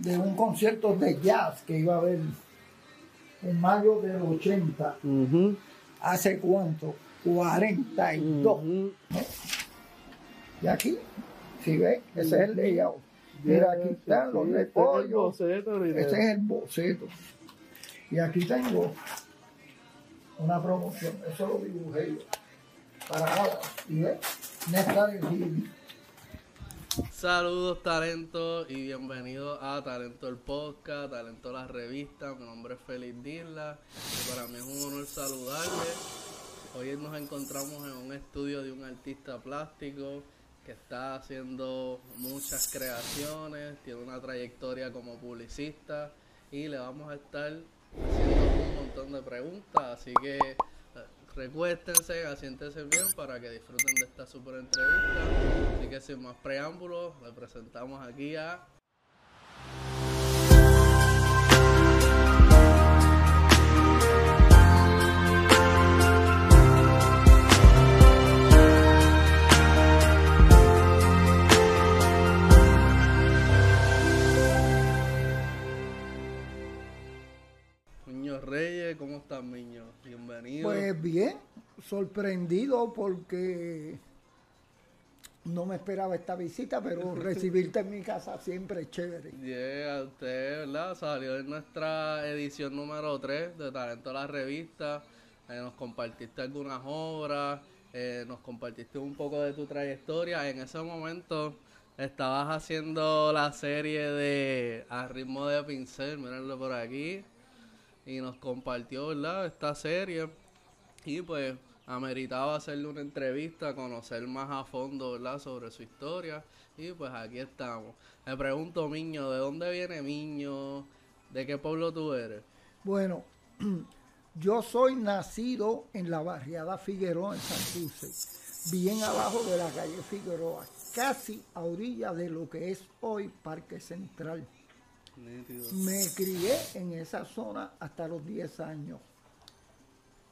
de un concierto de jazz que iba a haber en mayo del 80. ¿Hace cuánto? 42. Y aquí, si ves, ese es el layout. Mira, aquí están los repollos. Ese es el boceto. Y aquí tengo una promoción. Eso lo dibujé yo. Para nada. Y ves, Saludos talento y bienvenidos a Talento el Podcast, Talento la Revista. Mi nombre es Félix Dirla y para mí es un honor saludarle. Hoy nos encontramos en un estudio de un artista plástico que está haciendo muchas creaciones, tiene una trayectoria como publicista y le vamos a estar haciendo un montón de preguntas, así que recuéstense, asiéntense bien para que disfruten de esta super entrevista. Así que sin más preámbulos, le presentamos aquí a sorprendido porque no me esperaba esta visita, pero recibirte en mi casa siempre es chévere. Yeah, usted, ¿verdad? Salió en nuestra edición número 3 de Talento a la Revista. Eh, nos compartiste algunas obras, eh, nos compartiste un poco de tu trayectoria. En ese momento estabas haciendo la serie de A ritmo de pincel, mírenlo por aquí y nos compartió, ¿verdad? Esta serie y pues ameritaba hacerle una entrevista, conocer más a fondo, ¿verdad? Sobre su historia y pues aquí estamos. Me pregunto, Miño, ¿de dónde viene Miño? ¿De qué pueblo tú eres? Bueno, yo soy nacido en la barriada Figueroa en Santurce, bien abajo de la calle Figueroa, casi a orilla de lo que es hoy Parque Central. Me crié en esa zona hasta los 10 años.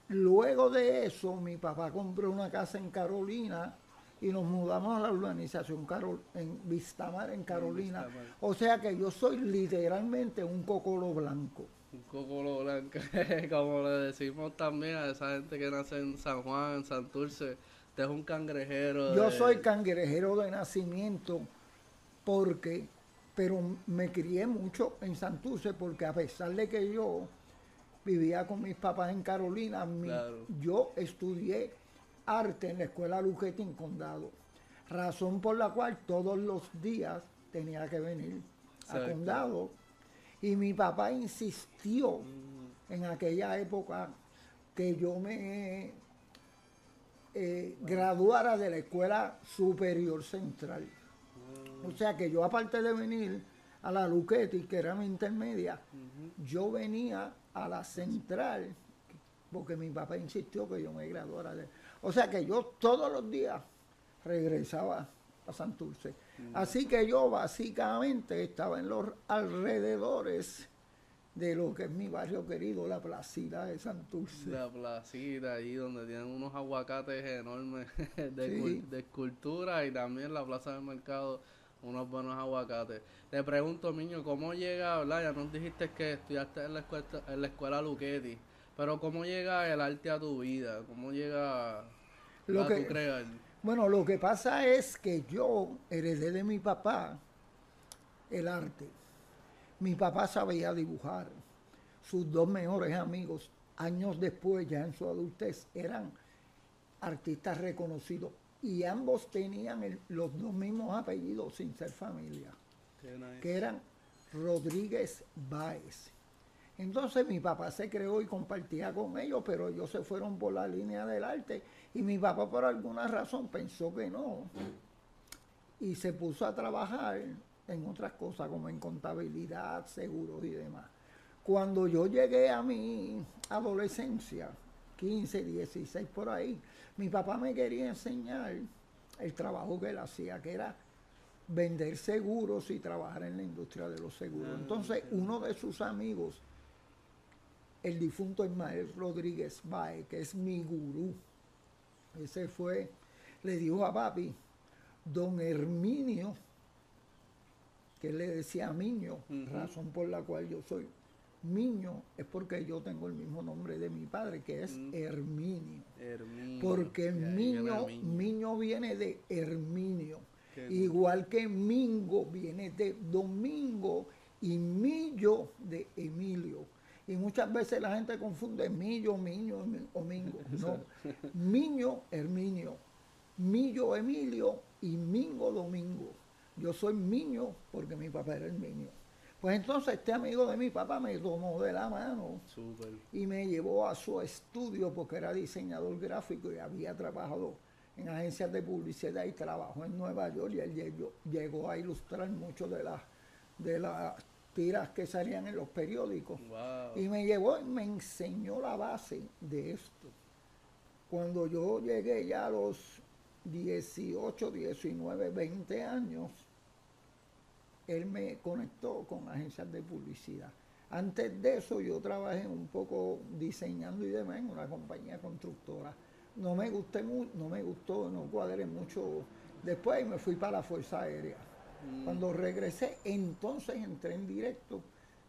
Luego de eso, mi papá compró una casa en Carolina y nos mudamos a la urbanización Carol, en Vistamar, en Carolina. O sea que yo soy literalmente un cocolo blanco. Un cocolo blanco, como le decimos también a esa gente que nace en San Juan, en Santurce. Usted es un cangrejero. Yo soy cangrejero de nacimiento porque pero me crié mucho en Santurce porque a pesar de que yo vivía con mis papás en Carolina, yo estudié arte en la escuela Luquete en Condado, razón por la cual todos los días tenía que venir a Condado. Y mi papá insistió mm. en aquella época que yo me eh, graduara de la Escuela Superior Central. O sea que yo aparte de venir a la Luquetti, que era mi intermedia, yo venía a la central, porque mi papá insistió que yo me graduara de... O sea que yo todos los días regresaba a Santurce. Así que yo básicamente estaba en los alrededores de lo que es mi barrio querido, la Placida de Santurce. La Placida, ahí donde tienen unos aguacates enormes de, de escultura y también la Plaza del Mercado unos buenos aguacates. Te pregunto, niño, ¿cómo llega, verdad? Ya nos dijiste que estudiaste en la escuela, en la escuela Luquetti, pero ¿cómo llega el arte a tu vida? ¿Cómo llega lo a que, tu crear? Bueno, lo que pasa es que yo heredé de mi papá el arte. Mi papá sabía dibujar. Sus dos mejores amigos, años después, ya en su adultez, eran artistas reconocidos y ambos tenían los dos mismos apellidos sin ser familia, que eran Rodríguez Báez. Entonces mi papá se creó y compartía con ellos, pero ellos se fueron por la línea del arte y mi papá por alguna razón pensó que no y se puso a trabajar en otras cosas como en contabilidad, seguros y demás. Cuando yo llegué a mi adolescencia, 15, 16 por ahí, mi papá me quería enseñar el trabajo que él hacía, que era vender seguros y trabajar en la industria de los seguros. Ah, Entonces, uno de sus amigos, el difunto Ismael Rodríguez Bae, que es mi gurú, ese fue, le dijo a papi, don Herminio que le decía Miño, razón por la cual yo soy Miño, es porque yo tengo el mismo nombre de mi padre, que es Herminio. Porque Miño, Miño viene de Herminio. Igual que Mingo viene de Domingo y Millo de Emilio. Y muchas veces la gente confunde Millo, Miño o Mingo. No, Miño, Herminio. Millo, Emilio y Mingo, Domingo. Yo soy Miño porque mi papá era el Miño. Pues entonces este amigo de mi papá me tomó de la mano y me llevó a su estudio porque era diseñador gráfico y había trabajado en agencias de publicidad y trabajó en Nueva York y él llegó, a ilustrar mucho de las de las tiras que salían en los periódicos. Y me llevó y me enseñó la base de esto. Cuando yo llegué ya a los 18, 19, 20 años, él me conectó con agencias de publicidad. Antes de eso yo trabajé un poco diseñando y demás en una compañía constructora. No me gusté no me gustó, no cuadré mucho. Después me fui para la Fuerza Aérea. Mm. Cuando regresé, entonces entré en directo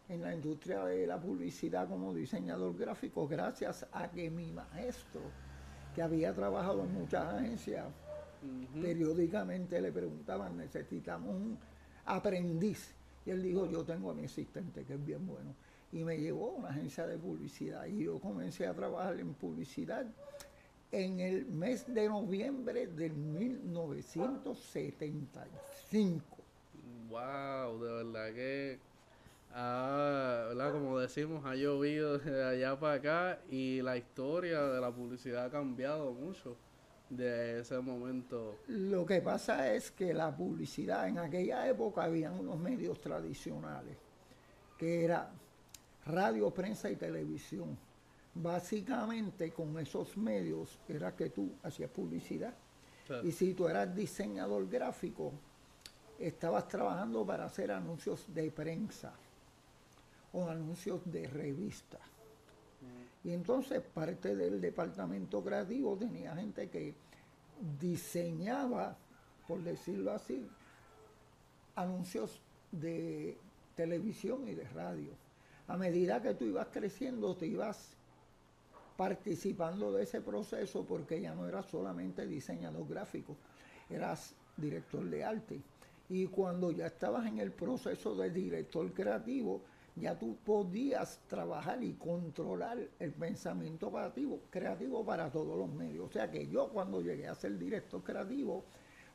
en la industria de la publicidad como diseñador gráfico, gracias a que mi maestro, que había trabajado en muchas agencias, periódicamente le preguntaban, necesitamos un aprendiz. Y él dijo, yo tengo a mi asistente que es bien bueno. Y me llevó a una agencia de publicidad. Y yo comencé a trabajar en publicidad en el mes de noviembre del 1975. Wow, de verdad que, ah, ¿verdad? como decimos, ha llovido de allá para acá y la historia de la publicidad ha cambiado mucho de ese momento? Lo que pasa es que la publicidad, en aquella época habían unos medios tradicionales, que era radio, prensa y televisión. Básicamente con esos medios era que tú hacías publicidad. Y si tú eras diseñador gráfico, estabas trabajando para hacer anuncios de prensa o anuncios de revista. Y entonces parte del departamento creativo tenía gente que diseñaba, por decirlo así, anuncios de televisión y de radio. A medida que tú ibas creciendo, te ibas participando de ese proceso porque ya no eras solamente diseñador gráfico, eras director de arte. Y cuando ya estabas en el proceso de director creativo, ya tú podías trabajar y controlar el pensamiento creativo, creativo para todos los medios. O sea que yo cuando llegué a ser director creativo,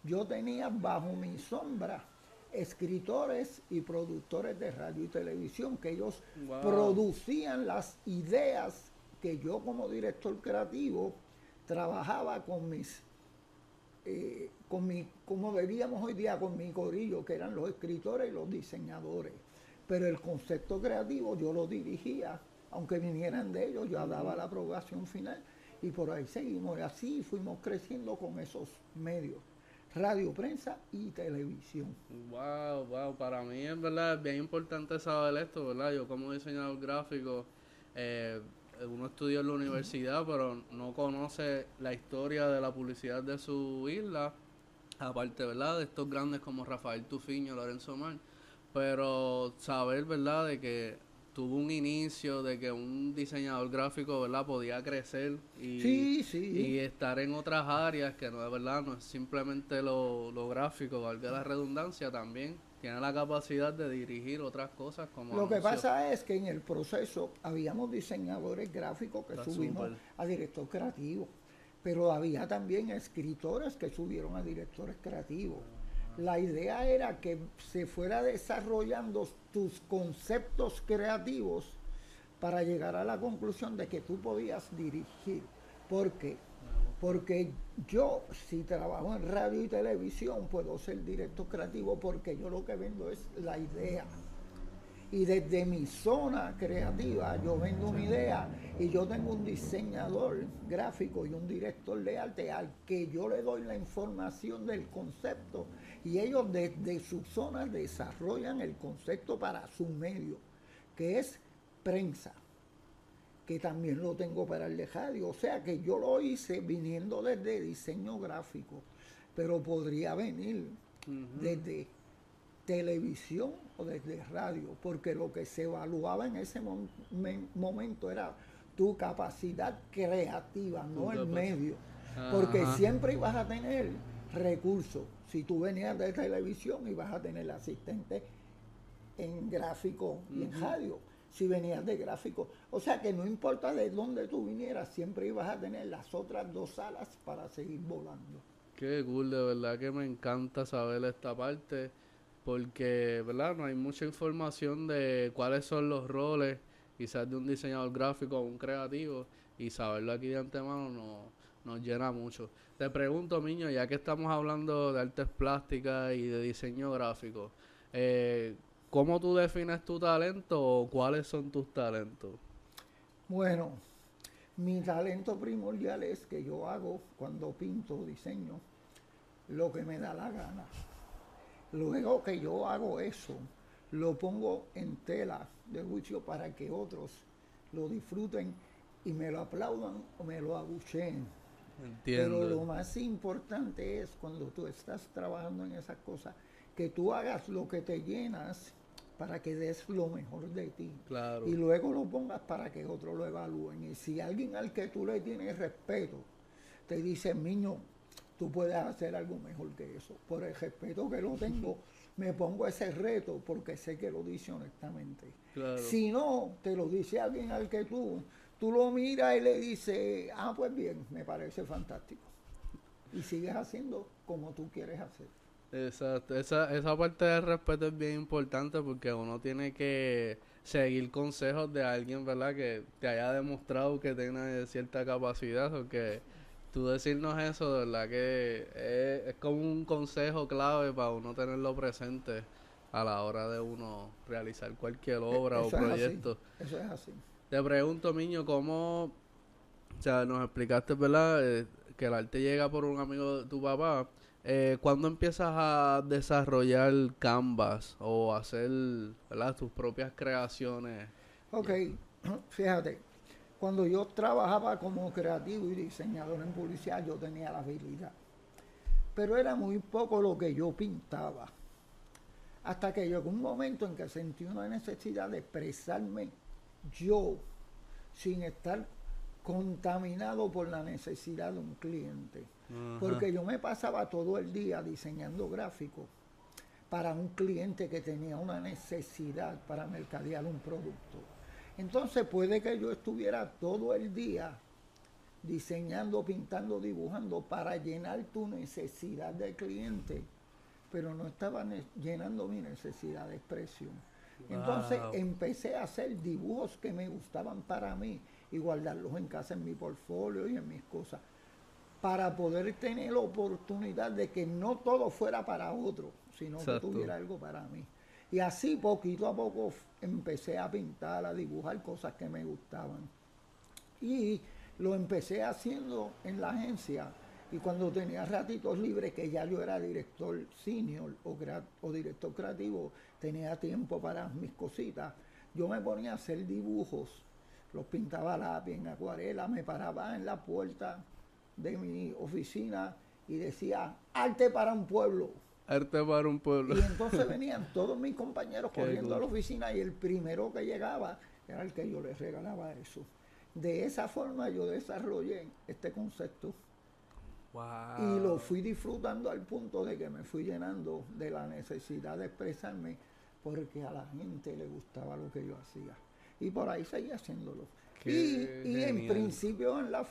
yo tenía bajo mi sombra escritores y productores de radio y televisión, que ellos producían las ideas que yo como director creativo trabajaba con mis, eh, con mi, como veríamos hoy día, con mi corillo, que eran los escritores y los diseñadores pero el concepto creativo yo lo dirigía, aunque vinieran de ellos, yo daba la aprobación final y por ahí seguimos. Y así fuimos creciendo con esos medios, radio, prensa y televisión. Wow, wow, para mí es verdad bien importante saber esto, ¿verdad? Yo como diseñador gráfico, eh, uno estudió en la universidad, pero no conoce la historia de la publicidad de su isla, aparte, ¿verdad? De estos grandes como Rafael Tufiño, Lorenzo Mar pero saber, ¿verdad?, de que tuvo un inicio, de que un diseñador gráfico, ¿verdad?, podía crecer y, y estar en otras áreas que no es verdad, no es simplemente lo, lo gráfico, valga la redundancia, también tiene la capacidad de dirigir otras cosas como... Lo que pasa es que en el proceso habíamos diseñadores gráficos que subimos a director creativo, pero había también escritores que subieron a directores creativos la idea era que se fuera desarrollando tus conceptos creativos para llegar a la conclusión de que tú podías dirigir. ¿Por qué? Porque yo, si trabajo en radio y televisión, puedo ser director creativo porque yo lo que vendo es la idea. Y desde mi zona creativa yo vendo una idea y yo tengo un diseñador gráfico y un director de arte al que yo le doy la información del concepto y ellos desde su zona desarrollan el concepto para su medio, que es prensa, que también lo tengo para el de radio. O sea que yo lo hice viniendo desde diseño gráfico, pero podría venir desde televisión o desde radio, porque lo que se evaluaba en ese momento era tu capacidad creativa, no el medio, porque siempre ibas a tener recursos. Si tú venías de televisión, ibas a tener asistente en gráfico y en radio. Si venías de gráfico, o sea que no importa de dónde tú vinieras, siempre ibas a tener las otras dos alas para seguir volando. Qué cool, de verdad que me encanta saber esta parte porque, ¿verdad? No hay mucha información de cuáles son los roles, quizás de un diseñador gráfico o un creativo, y saberlo aquí de antemano no, nos llena mucho. Te pregunto, Miño, ya que estamos hablando de artes plásticas y de diseño gráfico, eh, ¿cómo tú defines tu talento o cuáles son tus talentos? Bueno, mi talento primordial es que yo hago cuando pinto diseño lo que me da la gana. Luego que yo hago eso, lo pongo en tela de juicio para que otros lo disfruten y me lo aplaudan o me lo abucheen. Entiendo. Pero lo más importante es cuando tú estás trabajando en esas cosas, que tú hagas lo que te llenas para que des lo mejor de ti. Claro. Y luego lo pongas para que otros lo evalúen. Y si alguien al que tú le tienes respeto te dice, niño, tú puedes hacer algo mejor que eso. Por el respeto que lo tengo, me pongo ese reto porque sé que lo dice honestamente. Si no, te lo dice alguien al que tú, tú lo miras y le dices, ah, pues bien, me parece fantástico. Y sigues haciendo como tú quieres hacer. Exacto, esa, esa parte del respeto es bien importante porque uno tiene que seguir consejos de alguien, ¿verdad? Que te haya demostrado que tiene cierta capacidad o que tú decirnos eso, de verdad que es, como un consejo clave para uno tenerlo presente a la hora de uno realizar cualquier obra o proyecto. Eso es así. Te pregunto, niño, ¿cómo, o sea, nos explicaste, ¿verdad? Eh, que el arte llega por un amigo de tu papá. Eh, ¿Cuándo empiezas a desarrollar canvas o hacer, ¿verdad? Tus propias creaciones? Ok, fíjate, cuando yo trabajaba como creativo y diseñador en publicidad, yo tenía la habilidad. Pero era muy poco lo que yo pintaba. Hasta que llegó un momento en que sentí una necesidad de expresarme yo, sin estar contaminado por la necesidad de un cliente. Porque yo me pasaba todo el día diseñando gráficos para un cliente que tenía una necesidad para mercadear un producto. Entonces puede que yo estuviera todo el día diseñando, pintando, dibujando para llenar tu necesidad de cliente, pero no estaba llenando mi necesidad de expresión. Entonces empecé a hacer dibujos que me gustaban para mí y guardarlos en casa en mi portfolio y en mis cosas, para poder tener la oportunidad de que no todo fuera para otro, sino que tuviera algo para mí. Y así poquito a poco empecé a pintar, a dibujar cosas que me gustaban. Y lo empecé haciendo en la agencia. Y cuando tenía ratitos libres, que ya yo era director senior o, o director creativo, tenía tiempo para mis cositas, yo me ponía a hacer dibujos, los pintaba a lápiz en acuarela, me paraba en la puerta de mi oficina y decía, arte para un pueblo Arte para un pueblo. Y entonces venían todos mis compañeros corriendo a la oficina y el primero que llegaba era el que yo les regalaba eso. De esa forma yo desarrollé este concepto. Y lo fui disfrutando al punto de que me fui llenando de la necesidad de expresarme porque a la gente le gustaba lo que yo hacía. Y por ahí seguí haciéndolo. y, en principio en la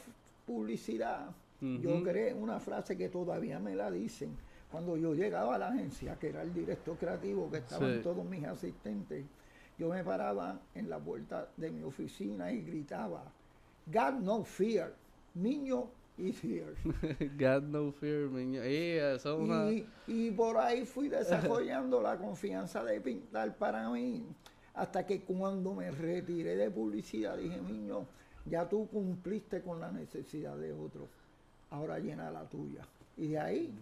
publicidad, yo creé una frase que todavía me la dicen cuando yo llegaba a la agencia, que era el director creativo, que estaban todos mis asistentes, yo me paraba en la puerta de mi oficina y gritaba, God no fear, niño God no fear, niño. Y, y por ahí fui desarrollando la confianza de pintar para mí, hasta que cuando me retiré de publicidad dije, niño, ya tú cumpliste con la necesidad de otros, ahora llena la tuya. Y de ahí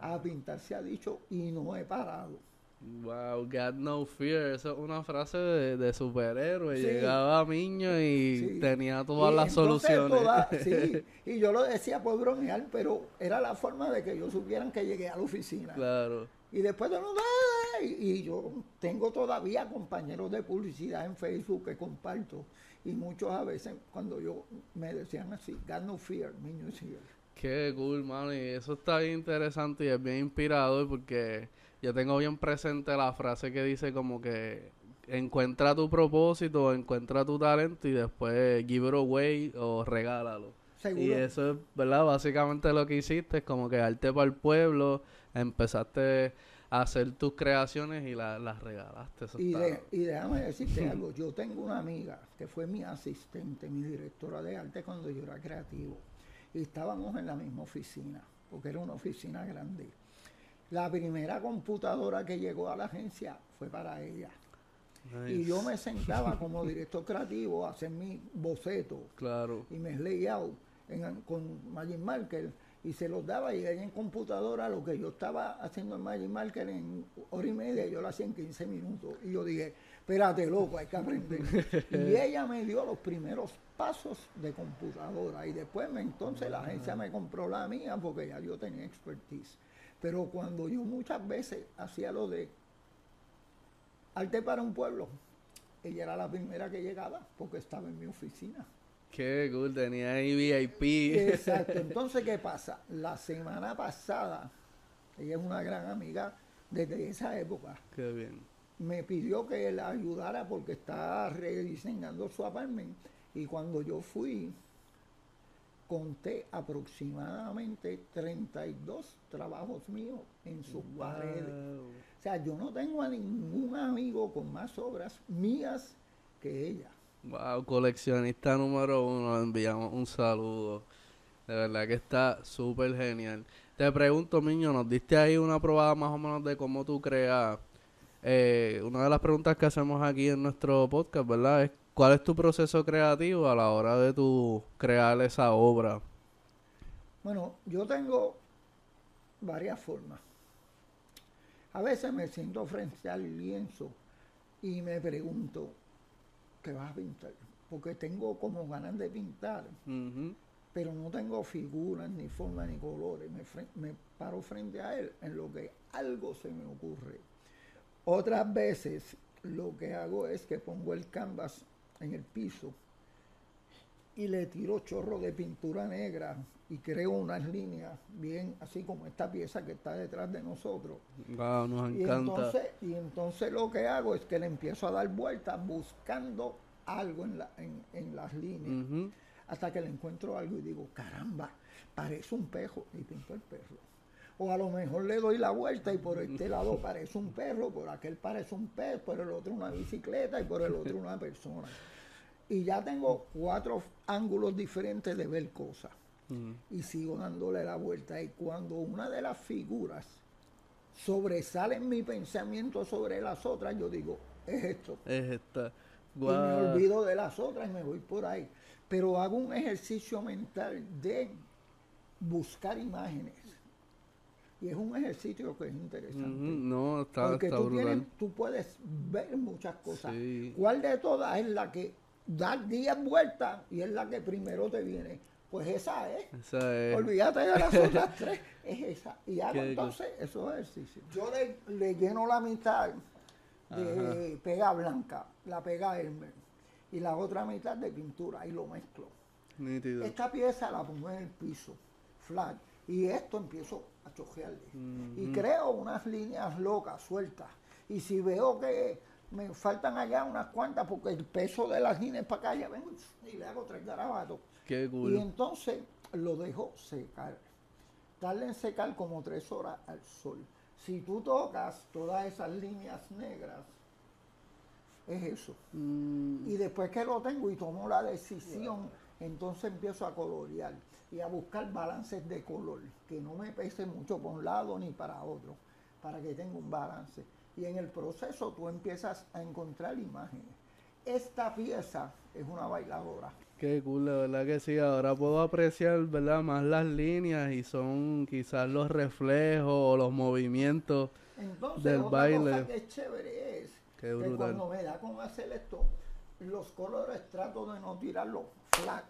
a pintar se ha dicho y no he parado. Wow, God no fear, eso es una frase de, superhéroe. Llegaba a niño y tenía todas las soluciones. sí, y yo lo decía por bromear, pero era la forma de que ellos supieran que llegué a la oficina. Claro. Y después de no, ah, y yo tengo todavía compañeros de publicidad en Facebook que comparto y muchos a veces cuando yo me decían así, got no fear, niño is here. Qué cool, mano, y eso está bien interesante y es bien inspirador porque yo tengo bien presente la frase que dice como que encuentra tu propósito, encuentra tu talento y después give it away o regálalo. Y eso es, ¿verdad? Básicamente lo que hiciste es como que arte para el pueblo, empezaste a hacer tus creaciones y las regalaste. y, y déjame decirte algo, yo tengo una amiga que fue mi asistente, mi directora de arte cuando yo era creativo. Y estábamos en la misma oficina, porque era una oficina grande. La primera computadora que llegó a la agencia fue para ella. Y yo me sentaba como director creativo a hacer mi boceto. Claro. y mis layout con Magic Marker y se los daba y ella en computadora lo que yo estaba haciendo en Magic Marker en hora y media yo lo hacía en 15 minutos. Y yo dije espérate loco hay que aprender y ella me dio los primeros pasos de computadora. Y después me, entonces la agencia me compró la mía porque ya yo tenía expertise pero cuando yo muchas veces hacía lo de arte para un pueblo ella era la primera que llegaba porque estaba en mi oficina Qué cool, tenía ahí VIP. Exacto. Entonces, ¿qué pasa? La semana pasada, ella es una gran amiga desde esa época. Qué bien. Me pidió que la ayudara porque está rediseñando su apartment. Y cuando yo fui, conté aproximadamente 32 trabajos míos en sus paredes. O sea, yo no tengo a ningún amigo con más obras mías que ella. Wow, coleccionista número uno, enviamos un saludo. De verdad que está súper genial. Te pregunto, Miño, nos diste ahí una probada más o menos de cómo tú creas. Eh, una de las preguntas que hacemos aquí en nuestro podcast, ¿verdad? Es cuál es tu proceso creativo a la hora de tu crear esa obra. Bueno, yo tengo varias formas. A veces me siento frente al lienzo y me pregunto, que vas a pintar, porque tengo como ganas de pintar, pero no tengo figuras, ni formas, ni colores. Me, paro frente a él en lo que algo se me ocurre. Otras veces lo que hago es que pongo el canvas en el piso y le tiro chorro de pintura negra y creo unas líneas bien así como esta pieza que está detrás de nosotros. nos encanta. Y entonces, y entonces lo que hago es que le empiezo a dar vueltas buscando algo en, la, en, las líneas. Hasta que le encuentro algo y digo, caramba, parece un perro y pinto el perro. O a lo mejor le doy la vuelta y por este lado parece un perro, por aquel parece un pez, por el otro una bicicleta y por el otro una persona y ya tengo cuatro ángulos diferentes de ver cosas. Y sigo dándole la vuelta. Y cuando una de las figuras sobresale en mi pensamiento sobre las otras, yo digo, es esto. Es esta. Y me olvido de las otras y me voy por ahí. Pero hago un ejercicio mental de buscar imágenes. Y es un ejercicio que es interesante. No, está, Porque tú, tú, puedes ver muchas cosas. ¿Cuál de todas es la que dar 10 vueltas y es la que primero te viene. Pues esa es. Esa es. Olvídate de las otras tres. Es esa. Y hago entonces esos ejercicios. Yo le, lleno la mitad de pega blanca, la pega Elmer, y la otra mitad de pintura y lo mezclo. Esta pieza la pongo en el piso, flat, y esto empiezo a chojearle. Y creo unas líneas locas, sueltas. Y si veo que me faltan allá unas cuantas porque el peso de las líneas para acá ya vengo y le hago tres garabatos. Qué Y entonces lo dejo secar. Darle en secar como tres horas al sol. Si tú tocas todas esas líneas negras, es eso. Mm. Y después que lo tengo y tomo la decisión, entonces empiezo a colorear y a buscar balances de color, que no me pese mucho por un lado ni para otro, para que tenga un balance y en el proceso tú empiezas a encontrar imágenes. Esta pieza es una bailadora. Qué cool, la verdad que sí. Ahora puedo apreciar, ¿verdad? Más las líneas y son quizás los reflejos o los movimientos Entonces, del otra baile. Cosa que es chévere es que cuando me da con hacer esto, los colores trato de no tirarlos flat,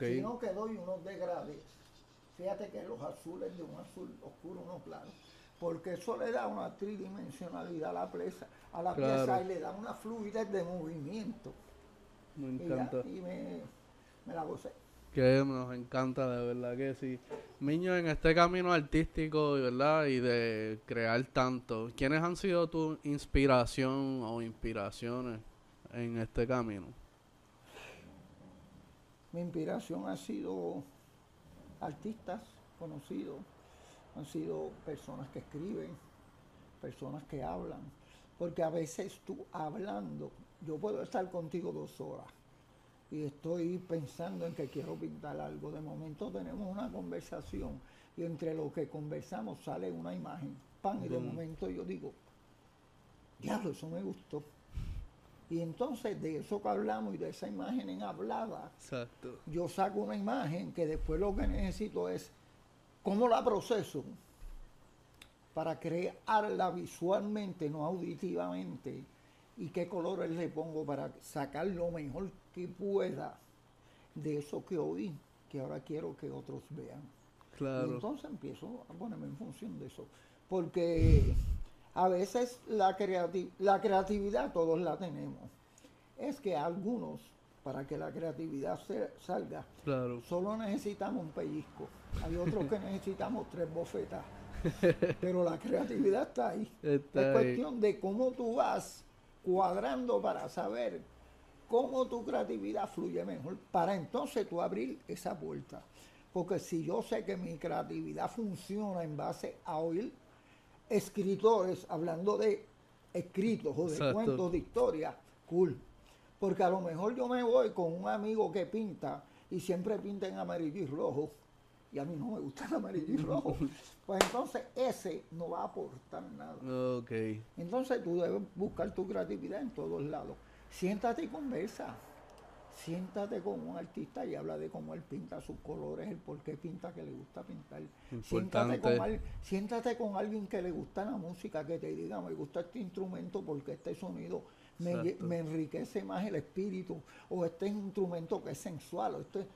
sino que doy unos degrades. Fíjate que los azules de un azul oscuro, uno claro porque eso le da una tridimensionalidad a la pieza, a la pieza y le da una fluidez de movimiento. Me encanta. Y, me, me, la gocé. Que nos encanta, de verdad que sí. Miño, en este camino artístico, ¿verdad? Y de crear tanto, ¿quiénes han sido tu inspiración o inspiraciones en este camino? Mi inspiración ha sido artistas conocidos, han sido personas que escriben, personas que hablan, porque a veces tú hablando, yo puedo estar contigo dos horas y estoy pensando en que quiero pintar algo, de momento tenemos una conversación y entre lo que conversamos sale una imagen, pan, y de momento yo digo, diablo, eso me gustó. Y entonces de eso que hablamos y de esa imagen en hablada, yo saco una imagen que después lo que necesito es cómo la proceso para crearla visualmente, no auditivamente, y qué colores le pongo para sacar lo mejor que pueda de eso que oí, que ahora quiero que otros vean. Claro. Y entonces empiezo a ponerme en función de eso. Porque a veces la, la creatividad todos la tenemos. Es que algunos, para que la creatividad salga, solo necesitamos un pellizco. Hay otros que necesitamos tres bofetas. Pero la creatividad está ahí. es cuestión de cómo tú vas cuadrando para saber cómo tu creatividad fluye mejor, para entonces tú abrir esa puerta. Porque si yo sé que mi creatividad funciona en base a oír escritores hablando de escritos o de cuentos de historia, cool. Porque a lo mejor yo me voy con un amigo que pinta y siempre pinta en amarillo y rojo. Y a mí no me gusta el amarillo y rojo. Pues entonces ese no va a aportar nada. Okay. Entonces tú debes buscar tu creatividad en todos lados. Siéntate y conversa siéntate con un artista y habla de cómo él pinta sus colores, el por qué pinta que le gusta pintar. Siéntate con, siéntate con alguien que le gusta la música, que te diga, me gusta este instrumento porque este sonido me, enriquece más el espíritu, o este instrumento que es sensual, este,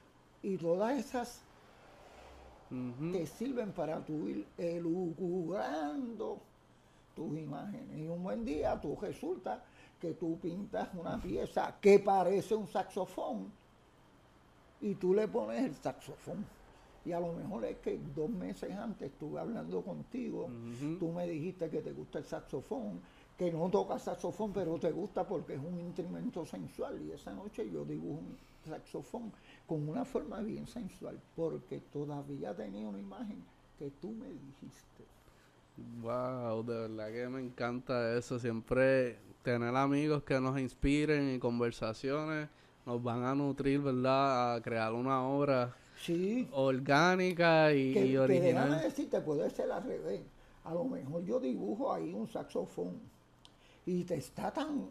y todas esas te sirven para tu ir elucubrando tus imágenes. Y un buen día tú resulta que tú pintas una pieza que parece un saxofón y tú le pones el saxofón. Y a lo mejor es que dos meses antes estuve hablando contigo, tú me dijiste que te gusta el saxofón, que no toca saxofón, pero te gusta porque es un instrumento sensual. Y esa noche yo dibujo un saxofón con una forma bien sensual, porque todavía tenía una imagen que tú me dijiste. Wow, de verdad que me encanta eso. Siempre tener amigos que nos inspiren y conversaciones nos van a nutrir, ¿verdad? A crear una obra orgánica y, original. déjame decirte, puede ser al revés. A lo mejor yo dibujo ahí un saxofón y te está tan...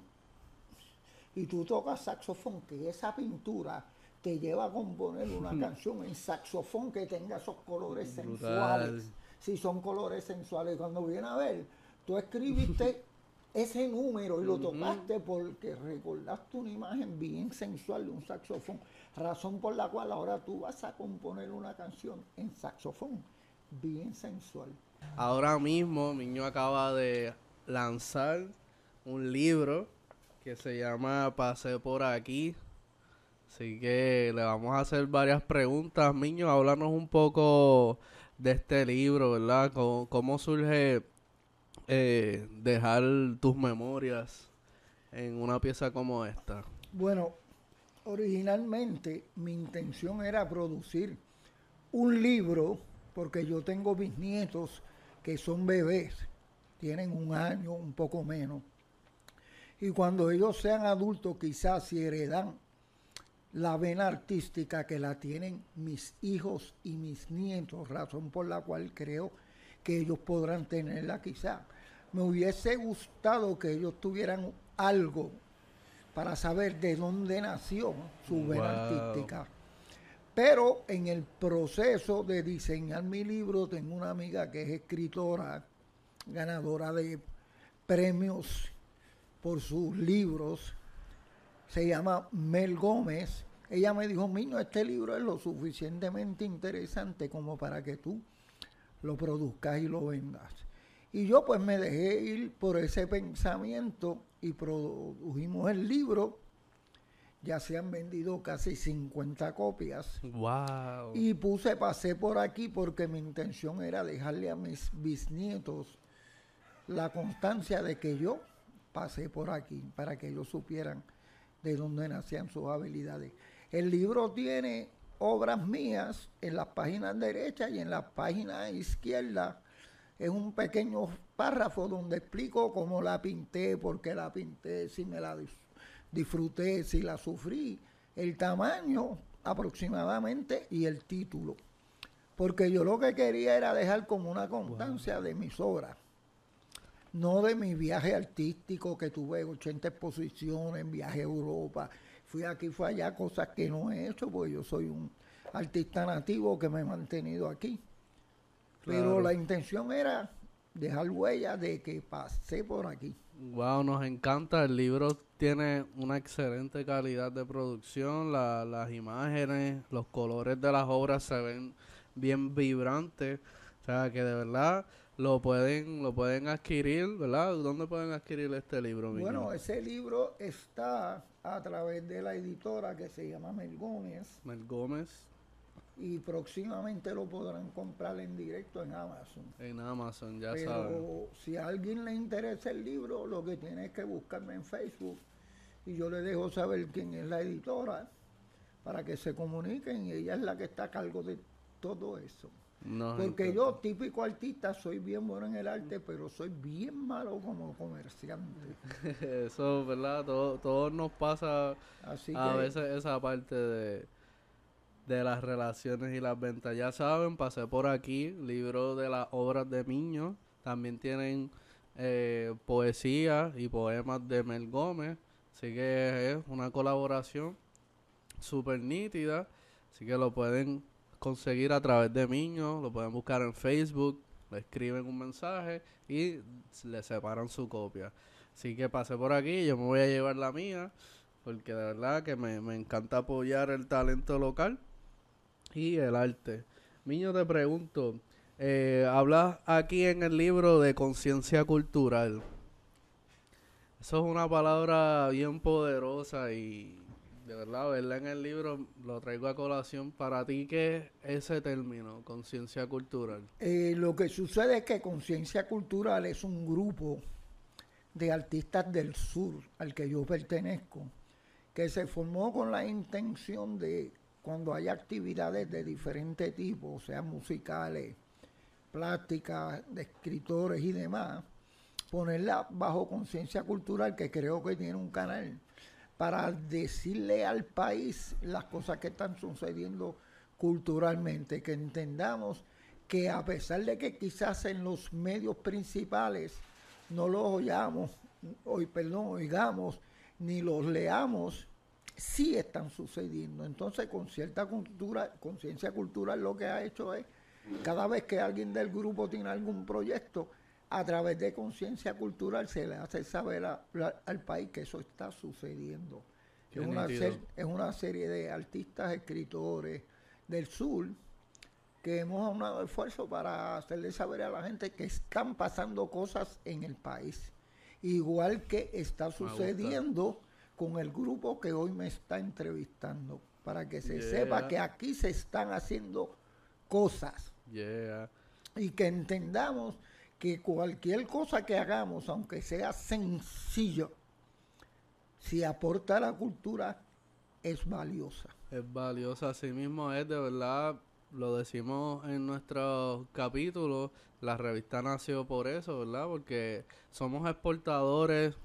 Y tú tocas saxofón que esa pintura te lleva a componer una canción en saxofón que tenga esos colores sensuales. Si son colores sensuales, cuando viene a ver, tú escribiste ese número y lo tocaste porque recordaste una imagen bien sensual de un saxofón, razón por la cual ahora tú vas a componer una canción en saxofón, bien sensual. Ahora mismo Miño acaba de lanzar un libro que se llama Pase por aquí. Así que le vamos a hacer varias preguntas. Miño, háblanos un poco de este libro, ¿verdad? cómo surge eh, dejar tus memorias en una pieza como esta? Bueno, originalmente mi intención era producir un libro, porque yo tengo bisnietos que son bebés, tienen un año, un poco menos. Y cuando ellos sean adultos, quizás si heredan la vena artística que la tienen mis hijos y mis nietos, razón por la cual creo que ellos podrán tenerla quizás me hubiese gustado que ellos tuvieran algo para saber de dónde nació su vena artística. Pero en el proceso de diseñar mi libro, tengo una amiga que es escritora, ganadora de premios por sus libros, se llama Mel Gómez. Ella me dijo, Miño, este libro es lo suficientemente interesante como para que tú lo produzcas y lo vendas. Y yo pues me dejé ir por ese pensamiento y produjimos el libro. Ya se han vendido casi 50 copias. Wow. Y puse, pasé por aquí porque mi intención era dejarle a mis bisnietos la constancia de que yo pasé por aquí, para que ellos supieran de dónde nacían sus habilidades. El libro tiene obras mías en las páginas derechas y en la página izquierda es un pequeño párrafo donde explico cómo la pinté, por qué la pinté, si me la disfruté, si la sufrí, el tamaño aproximadamente y el título. Porque yo lo que quería era dejar como una constancia de mis obras, no de mi viaje artístico que tuve 80 exposiciones, viaje a Europa, fui aquí, fui allá, cosas que no he hecho, porque yo soy un artista nativo que me he mantenido aquí. Pero la intención era dejar huella de que pasé por aquí. Wow, nos encanta. El libro tiene una excelente calidad de producción. las imágenes, los colores de las obras se ven bien vibrantes. O sea, que de verdad lo pueden lo pueden adquirir, ¿verdad? ¿Dónde pueden adquirir este libro? Bueno, ese libro está a través de la editora que se llama Mel Gómez. Mel Gómez y próximamente lo podrán comprar en directo en Amazon. En Amazon, ya Pero si a alguien le interesa el libro, lo que tiene es que buscarme en Facebook y yo le dejo saber quién es la editora para que se comuniquen y ella es la que está a cargo de todo eso. Porque yo, típico artista, soy bien bueno en el arte, pero soy bien malo como comerciante. Eso, ¿verdad? Todo, todo nos pasa a veces esa parte de de las relaciones y las ventas. Ya saben, pasé por aquí, libro de las obras de Miño. También tienen eh, poesía y poemas de Mel Gómez. Así que es una colaboración súper nítida. Así que lo pueden conseguir a través de Miño, lo pueden buscar en Facebook, le escriben un mensaje y le separan su copia. Así que pasé por aquí, yo me voy a llevar la mía, porque de verdad que me, me encanta apoyar el talento local y el arte. Miño, te pregunto, eh, hablas aquí en el libro de conciencia cultural. Eso es una palabra bien poderosa y de verdad, verla en el libro lo traigo a colación. Para ti, ¿qué es ese término, conciencia cultural? Eh, lo que sucede es que conciencia cultural es un grupo de artistas del sur al que yo pertenezco, que se formó con la intención de cuando hay actividades de diferente tipo, sean musicales, plásticas, de escritores y demás, ponerla bajo conciencia cultural, que creo que tiene un canal, para decirle al país las cosas que están sucediendo culturalmente, que entendamos que a pesar de que quizás en los medios principales no los oyamos, hoy perdón, oigamos, ni los leamos, sí están sucediendo. Entonces, con cierta cultura, conciencia cultural, lo que ha hecho es, cada vez que alguien del grupo tiene algún proyecto, a través de conciencia cultural se le hace saber al país que eso está sucediendo. Es una, es una, serie de artistas, escritores del sur que hemos aunado esfuerzo para hacerle saber a la gente que están pasando cosas en el país. Igual que está sucediendo con el grupo que hoy me está entrevistando, para que se sepa que aquí se están haciendo cosas. Y que entendamos que cualquier cosa que hagamos, aunque sea sencillo, si aporta a la cultura, es valiosa. Es valiosa, así mismo es, de verdad, lo decimos en nuestro capítulo, la revista nació por eso, ¿verdad? Porque somos exportadores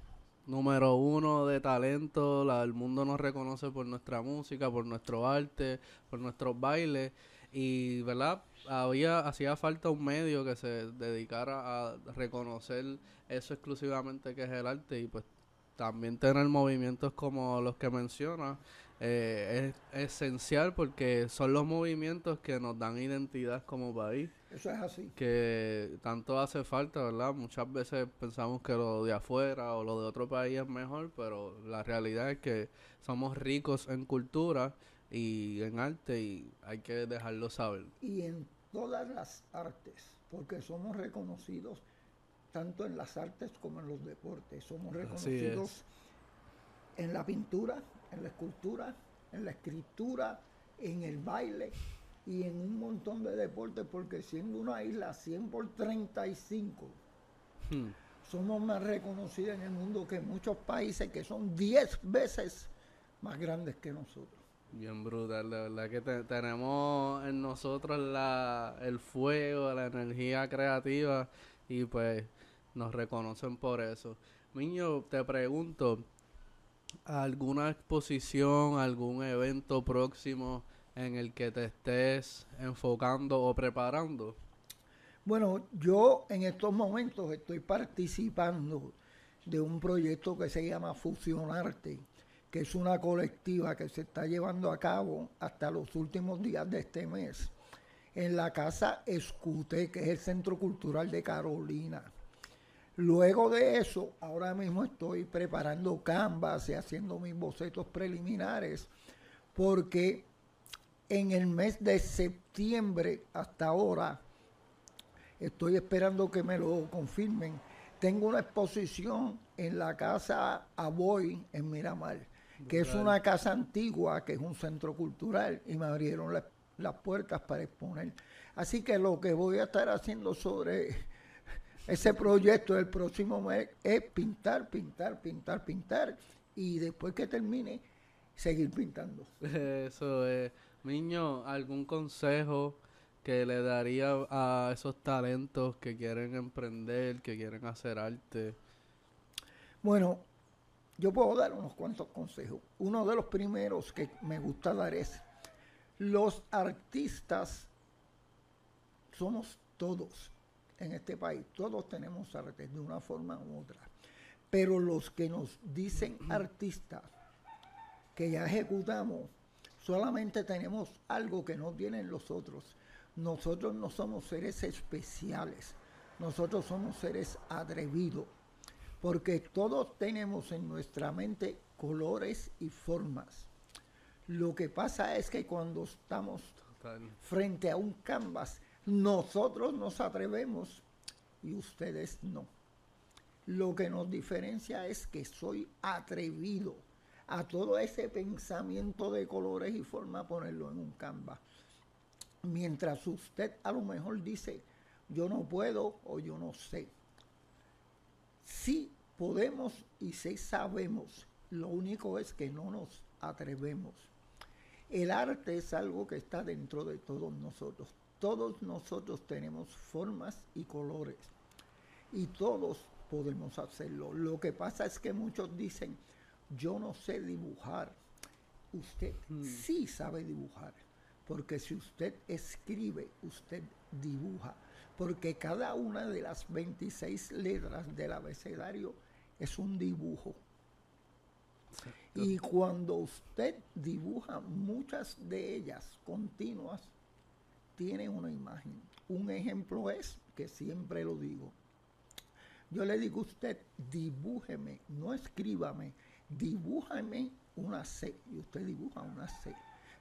número uno de talento, el mundo nos reconoce por nuestra música, por nuestro arte, por nuestros bailes y, ¿verdad? Había, hacía falta un medio que se dedicara a reconocer eso exclusivamente que es el arte y pues también tener movimientos como los que menciona eh, es esencial porque son los movimientos que nos dan identidad como país. Eso es así. Que tanto hace falta, ¿verdad? Muchas veces pensamos que lo de afuera o lo de otro país es mejor, pero la realidad es que somos ricos en cultura y en arte y hay que dejarlo saber. Y en todas las artes, porque somos reconocidos tanto en las artes como en los deportes. Somos reconocidos en la pintura, en la escultura, en la escritura, en el baile y en un montón de deportes, porque siendo una isla 100 por 35, hmm. somos más reconocidos en el mundo que muchos países que son 10 veces más grandes que nosotros. Bien brutal, de verdad que tenemos en nosotros la, el fuego, la energía creativa y pues nos reconocen por eso. Miño, te pregunto, ¿alguna exposición, algún evento próximo en el que te estés enfocando o preparando? Bueno, yo en estos momentos estoy participando de un proyecto que se llama Fusionarte que es una colectiva que se está llevando a cabo hasta los últimos días de este mes en la Casa Escute, que es el Centro Cultural de Carolina. Luego de eso, ahora mismo estoy preparando canvas y haciendo mis bocetos preliminares, porque en el mes de septiembre hasta ahora, estoy esperando que me lo confirmen, tengo una exposición en la Casa Aboy en Miramar que es una casa antigua, que es un centro cultural, y me abrieron las puertas para exponer. Así que lo que voy a estar haciendo sobre ese proyecto del próximo mes es pintar, pintar, pintar, pintar, y después que termine, seguir pintando. Eso es. Niño, ¿algún consejo que le daría a esos talentos que quieren emprender, que quieren hacer arte? Bueno, yo puedo dar unos cuantos consejos. Uno de los primeros que me gusta dar es, los artistas somos todos en este país, todos tenemos arte de una forma u otra, pero los que nos dicen artistas, que ya ejecutamos, solamente tenemos algo que no tienen los otros. Nosotros no somos seres especiales, nosotros somos seres atrevidos. Porque todos tenemos en nuestra mente colores y formas. Lo que pasa es que cuando estamos frente a un canvas, nosotros nos atrevemos y ustedes no. Lo que nos diferencia es que soy atrevido a todo ese pensamiento de colores y formas ponerlo en un canvas. Mientras usted a lo mejor dice, yo no puedo o yo no sé Sí podemos y sí sabemos, lo único es que no nos atrevemos. El arte es algo que está dentro de todos nosotros. Todos nosotros tenemos formas y colores y todos podemos hacerlo. Lo que pasa es que muchos dicen, yo no sé dibujar. Usted mm. sí sabe dibujar, porque si usted escribe, usted dibuja porque cada una de las 26 letras del abecedario es un dibujo. Y cuando usted dibuja muchas de ellas continuas, tiene una imagen. Un ejemplo es, que siempre lo digo, yo le digo a usted, dibújeme, no escríbame, dibújame una C. Y usted dibuja una C.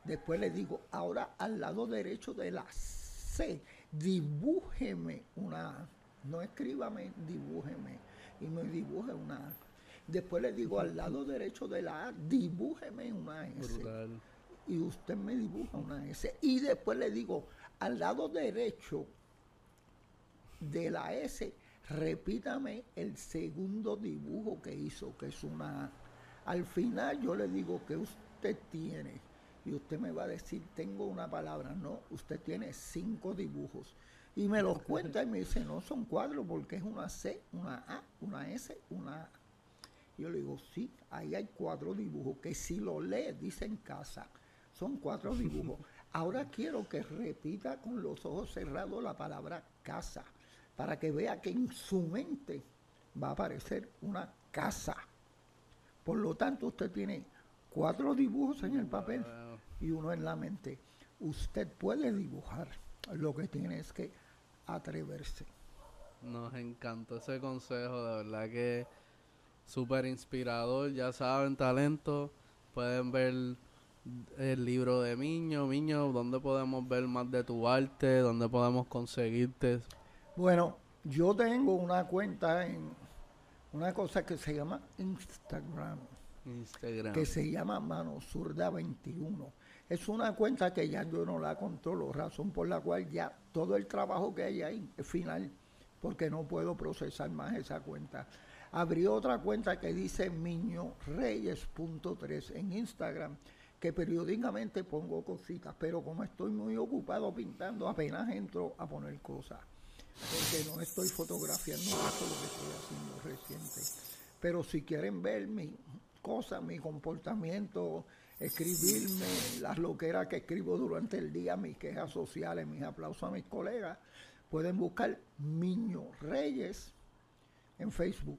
Después le digo, ahora al lado derecho de la C, dibújeme una A. No escríbame, dibújeme. Y me dibuje una A. Después le digo al lado derecho de la A, dibújeme una S. Y usted me dibuja una S. Y después le digo al lado derecho de la S, repítame el segundo dibujo que hizo, que es una. Al final yo le digo que usted tiene y usted me va a decir, tengo una palabra. No, usted tiene cinco dibujos. Y me los cuenta y me dice, no, son cuatro porque es una C, una A, una S, una A. Yo le digo, sí, ahí hay cuatro dibujos, que si lo lee, dice en casa, son cuatro dibujos. Ahora quiero que repita con los ojos cerrados la palabra casa, para que vea que en su mente va a aparecer una casa. Por lo tanto, usted tiene cuatro dibujos en el papel y uno en la mente. Usted puede dibujar, lo que tiene es que atreverse. Nos encantó ese consejo, de verdad que súper inspirador, ya saben, talento, pueden ver el libro de Miño, Miño, ¿dónde podemos ver más de tu arte? ¿Dónde podemos conseguirte? Bueno, Yo tengo una cuenta en una cosa que se llama Instagram. Instagram. Que se llama Mano Zurda 21. Es una cuenta que ya yo no la controlo, razón por la cual ya todo el trabajo que hay ahí es final, porque no puedo procesar más esa cuenta. Abrí otra cuenta que dice miñoreyes.3 en Instagram, que periódicamente pongo cositas, pero como estoy muy ocupado pintando, apenas entro a poner cosas, porque no estoy fotografiando eso lo que estoy haciendo reciente. Pero si quieren ver mi cosas, mi comportamiento, escribirme las loqueras que escribo durante el día, mis quejas sociales, mis aplausos a mis colegas, pueden buscar Miño Reyes en Facebook.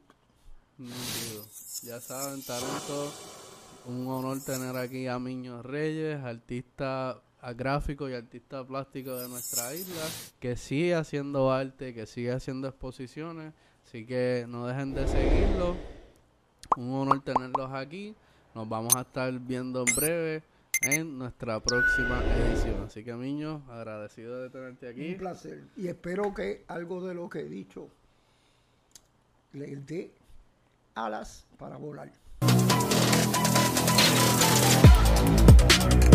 Ya saben, talento. Un honor tener aquí a Miño Reyes, artista gráfico y artista plástico de nuestra isla, que sigue haciendo arte, que sigue haciendo exposiciones. Así que no dejen de seguirlo. Un honor tenerlos aquí. Nos vamos a estar viendo en breve en nuestra próxima edición. Así que, Miño, agradecido de tenerte aquí. Un placer. Y espero que algo de lo que he dicho les dé alas para volar. Bye.